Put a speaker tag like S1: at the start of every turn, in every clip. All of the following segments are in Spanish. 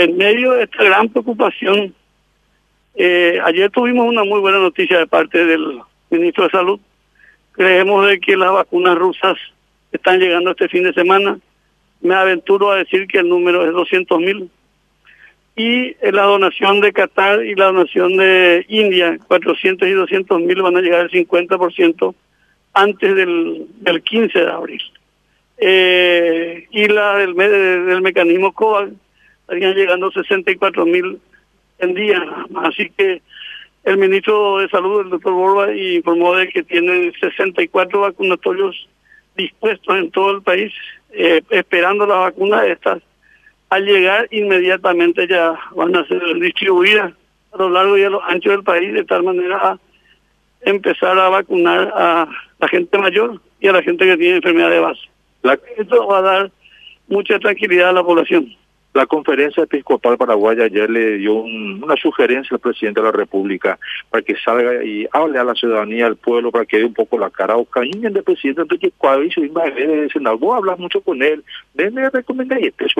S1: en medio de esta gran preocupación, eh, ayer tuvimos una muy buena noticia de parte del ministro de Salud. Creemos de que las vacunas rusas están llegando este fin de semana. Me aventuro a decir que el número es 200 mil. Y la donación de Qatar y la donación de India, 400 y 200 mil, van a llegar al 50% antes del, del 15 de abril. Eh, y la del, del mecanismo COVAX estarían llegando 64 mil en día. Así que el ministro de Salud, el doctor Borba, informó de que tienen 64 vacunatorios dispuestos en todo el país, eh, esperando la vacuna de estas. Al llegar inmediatamente ya van a ser distribuidas a lo largo y a lo ancho del país de tal manera a empezar a vacunar a la gente mayor y a la gente que tiene enfermedad de base. Esto va a dar mucha tranquilidad a la población.
S2: La conferencia episcopal paraguaya ayer le dio una sugerencia al presidente de la República para que salga y hable a la ciudadanía, al pueblo, para que dé un poco la cara o cariño del presidente, entonces cuando dice, Senado, vos hablas mucho con él, déme recomendar y este es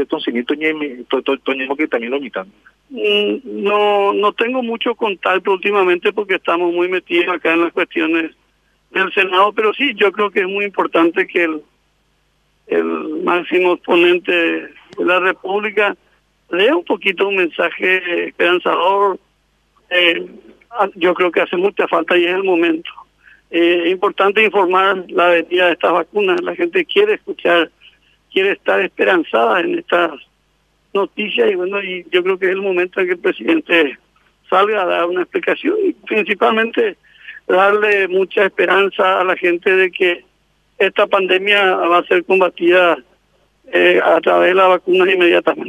S2: Toñemo que también lo imitan.
S1: Mm, no, no tengo mucho contacto últimamente porque estamos muy metidos acá en las cuestiones del Senado, pero sí, yo creo que es muy importante que el, el máximo exponente de la República dé un poquito un mensaje esperanzador. Eh, yo creo que hace mucha falta y es el momento. Eh, es importante informar la venida de estas vacunas. La gente quiere escuchar, quiere estar esperanzada en estas noticias y bueno, y yo creo que es el momento en que el presidente salga a dar una explicación y principalmente darle mucha esperanza a la gente de que esta pandemia va a ser combatida eh, a través de las vacunas inmediatamente.